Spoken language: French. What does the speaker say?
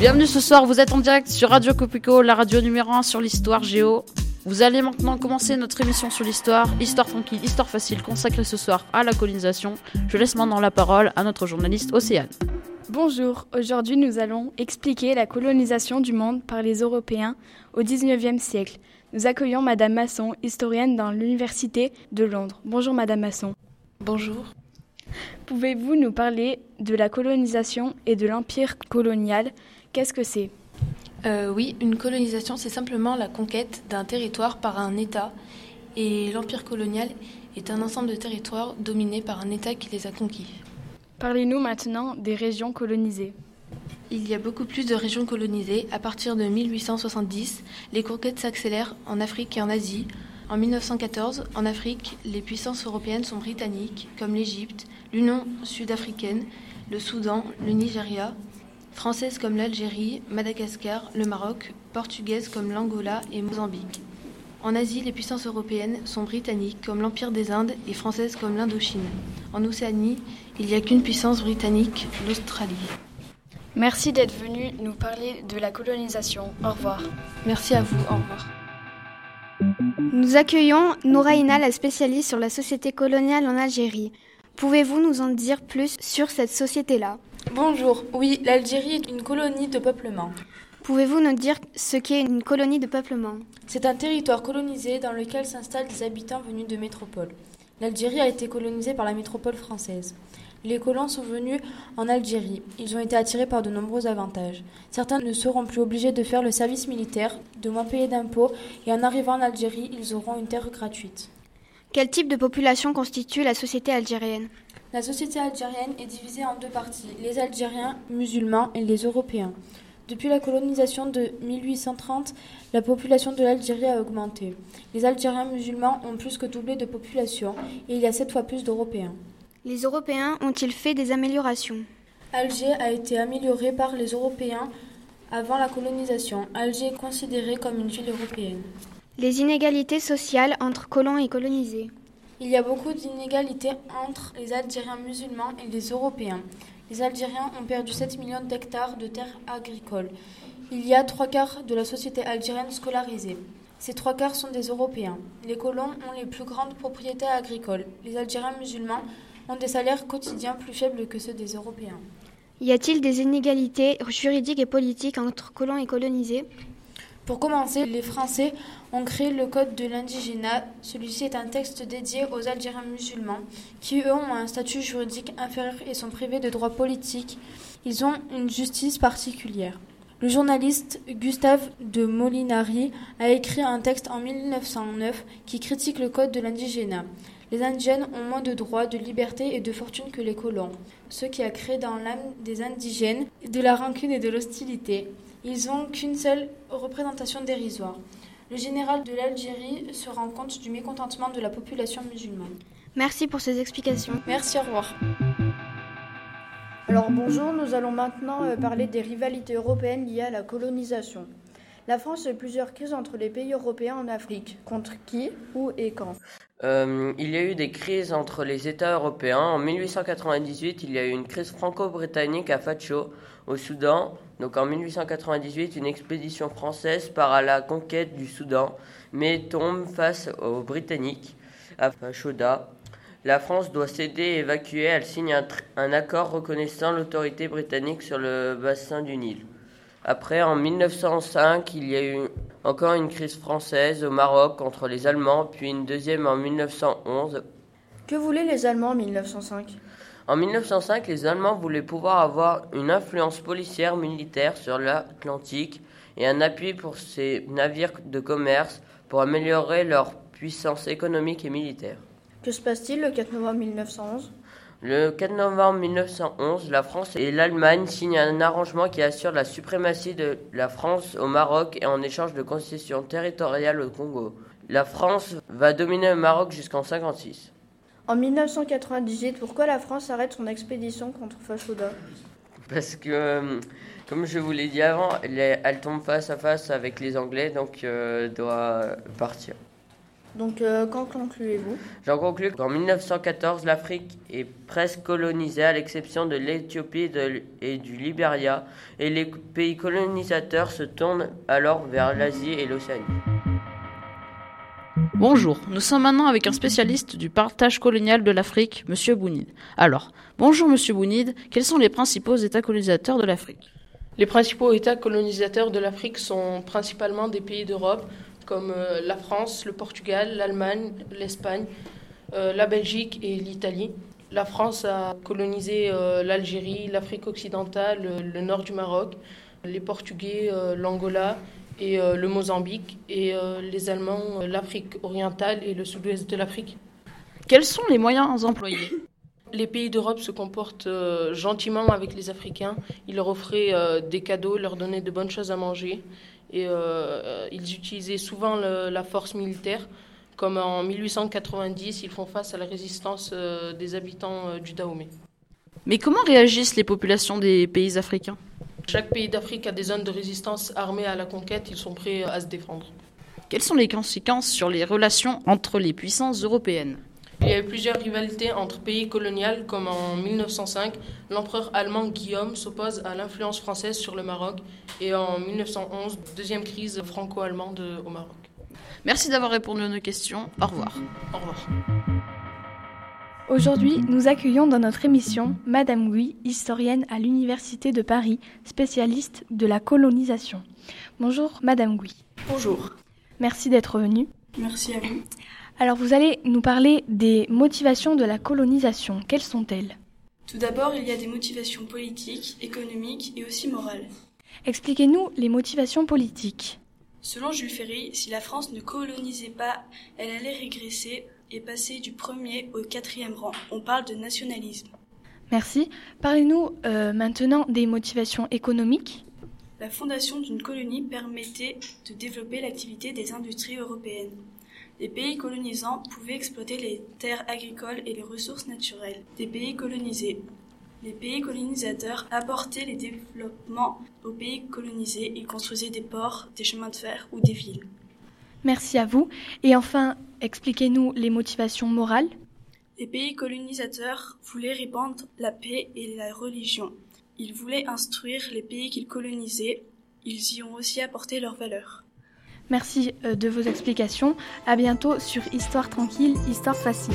Bienvenue ce soir, vous êtes en direct sur Radio Copico, la radio numéro 1 sur l'histoire géo. Vous allez maintenant commencer notre émission sur l'histoire, histoire tranquille, histoire facile, consacrée ce soir à la colonisation. Je laisse maintenant la parole à notre journaliste Océane. Bonjour, aujourd'hui nous allons expliquer la colonisation du monde par les Européens au 19e siècle. Nous accueillons Madame Masson, historienne dans l'Université de Londres. Bonjour Madame Masson. Bonjour. Pouvez-vous nous parler de la colonisation et de l'empire colonial? Qu'est-ce que c'est? Euh, Oui, une colonisation, c'est simplement la conquête d'un territoire par un État. Et l'empire colonial est un ensemble de territoires dominés par un État qui les a conquis. Parlez-nous maintenant des régions colonisées. Il y a beaucoup plus de régions colonisées. À partir de 1870, les conquêtes s'accélèrent en Afrique et en Asie. En 1914, en Afrique, les puissances européennes sont britanniques, comme l'Égypte, l'Union sud-africaine, le Soudan, le Nigeria, françaises comme l'Algérie, Madagascar, le Maroc, portugaises comme l'Angola et Mozambique. En Asie, les puissances européennes sont britanniques comme l'Empire des Indes et françaises comme l'Indochine. En Océanie, il n'y a qu'une puissance britannique, l'Australie. Merci d'être venu nous parler de la colonisation. Au revoir. Merci à vous. Au revoir. Nous accueillons Nouraïna, la spécialiste sur la société coloniale en Algérie. Pouvez-vous nous en dire plus sur cette société-là? Bonjour, oui, l'Algérie est une colonie de peuplement. Pouvez-vous nous dire ce qu'est une colonie de peuplement? C'est un territoire colonisé dans lequel s'installent des habitants venus de métropoles. L'Algérie a été colonisée par la métropole française. Les colons sont venus en Algérie. Ils ont été attirés par de nombreux avantages. Certains ne seront plus obligés de faire le service militaire, de moins payer d'impôts, et en arrivant en Algérie, ils auront une terre gratuite. Quel type de population constitue la société algérienne? La société algérienne est divisée en deux parties, les Algériens musulmans et les Européens. Depuis la colonisation de 1830, la population de l'Algérie a augmenté. Les Algériens musulmans ont plus que doublé de population et il y a sept fois plus d'Européens. Les Européens ont-ils fait des améliorations? Alger a été améliorée par les Européens avant la colonisation. Alger est considérée comme une ville européenne. Les inégalités sociales entre colons et colonisés. Il y a beaucoup d'inégalités entre les Algériens musulmans et les Européens. Les Algériens ont perdu 7 millions d'hectares de terres agricoles. Il y a trois quarts de la société algérienne scolarisée. Ces trois quarts sont des Européens. Les colons ont les plus grandes propriétés agricoles. Les Algériens musulmans ont des salaires quotidiens plus faibles que ceux des Européens. Y a-t-il des inégalités juridiques et politiques entre colons et colonisés? Pour commencer, les Français ont créé le Code de l'indigénat. Celui-ci est un texte dédié aux Algériens musulmans qui, eux, ont un statut juridique inférieur et sont privés de droits politiques. Ils ont une justice particulière. Le journaliste Gustave de Molinari a écrit un texte en 1909 qui critique le Code de l'indigénat. Les indigènes ont moins de droits, de liberté et de fortune que les colons, ce qui a créé dans l'âme des indigènes de la rancune et de l'hostilité. Ils n'ont qu'une seule représentation dérisoire. Le général de l'Algérie se rend compte du mécontentement de la population musulmane. Merci pour ces explications. Merci, au revoir. Alors bonjour, nous allons maintenant euh, parler des rivalités européennes liées à la colonisation. La France a eu plusieurs crises entre les pays européens en Afrique. Contre qui, où et quand? Euh, il y a eu des crises entre les États européens. En 1898, il y a eu une crise franco-britannique à Facho, au Soudan. Donc en 1898, une expédition française part à la conquête du Soudan, mais tombe face aux Britanniques à Fachoda. La France doit céder et évacuer. Elle signe un, un accord reconnaissant l'autorité britannique sur le bassin du Nil. Après, en 1905, il y a eu encore une crise française au Maroc contre les Allemands, puis une deuxième en 1911. Que voulaient les Allemands en 1905 En 1905, les Allemands voulaient pouvoir avoir une influence policière militaire sur l'Atlantique et un appui pour ces navires de commerce pour améliorer leur puissance économique et militaire. Que se passe-t-il le 4 novembre 1911 Le 4 novembre 1911, la France et l'Allemagne signent un arrangement qui assure la suprématie de la France au Maroc et en échange de concessions territoriales au Congo. La France va dominer le Maroc jusqu'en 56. En 1998, pourquoi la France arrête son expédition contre Fachoda Parce que, euh, comme je vous l'ai dit avant, elle, tombe face à face avec les Anglais, donc euh, doit partir. Donc, euh, qu'en concluez-vous? J'en conclus qu'en 1914, l'Afrique est presque colonisée à l'exception de l'Éthiopie et du Libéria, et les pays colonisateurs se tournent alors vers l'Asie et l'Océanie. Bonjour, nous sommes maintenant avec un spécialiste du partage colonial de l'Afrique, Monsieur Bounid. Alors, bonjour Monsieur Bounid, quels sont les principaux États colonisateurs de l'Afrique? Les principaux États colonisateurs de l'Afrique sont principalement des pays d'Europe, comme euh, la France, le Portugal, l'Allemagne, l'Espagne, euh, la Belgique et l'Italie. La France a colonisé euh, l'Algérie, l'Afrique occidentale, le nord du Maroc, les Portugais, l'Angola et le Mozambique, et les Allemands, l'Afrique orientale et le sud-ouest de l'Afrique. Quels sont les moyens employés? Les pays d'Europe se comportent gentiment avec les Africains. Ils leur offraient des cadeaux, leur donnaient de bonnes choses à manger et euh, ils utilisaient souvent la force militaire. Comme en 1890, ils font face à la résistance euh, des habitants euh, du Dahomey. Mais comment réagissent les populations des pays africains? Chaque pays d'Afrique a des zones de résistance armées à la conquête, ils sont prêts à se défendre. Quelles sont les conséquences sur les relations entre les puissances européennes? Il y a eu plusieurs rivalités entre pays coloniaux, comme en 1905, l'empereur allemand Guillaume s'oppose à l'influence française sur le Maroc, et en 1911, deuxième crise franco-allemande au Maroc. Merci d'avoir répondu à nos questions. Au revoir. Au revoir. Aujourd'hui, nous accueillons dans notre émission Madame Gui, historienne à l'Université de Paris, spécialiste de la colonisation. Bonjour Madame Gui. Bonjour. Merci d'être venue. Merci à vous. Alors vous allez nous parler des motivations de la colonisation. Quelles sont-elles? Tout d'abord, il y a des motivations politiques, économiques et aussi morales. Expliquez-nous les motivations politiques. Selon Jules Ferry, si la France ne colonisait pas, elle allait régresser et passer du premier au quatrième rang. On parle de nationalisme. Merci. Parlez-nous euh, maintenant des motivations économiques. La fondation d'une colonie permettait de développer l'activité des industries européennes. Les pays colonisants pouvaient exploiter les terres agricoles et les ressources naturelles des pays colonisés. Les pays colonisateurs apportaient les développements aux pays colonisés. Ils construisaient des ports, des chemins de fer ou des villes. Merci à vous. Et enfin, expliquez-nous les motivations morales. Les pays colonisateurs voulaient répandre la paix et la religion. Ils voulaient instruire les pays qu'ils colonisaient. Ils y ont aussi apporté leurs valeurs. Merci euh, de vos explications. À bientôt sur Histoire tranquille, Histoire facile.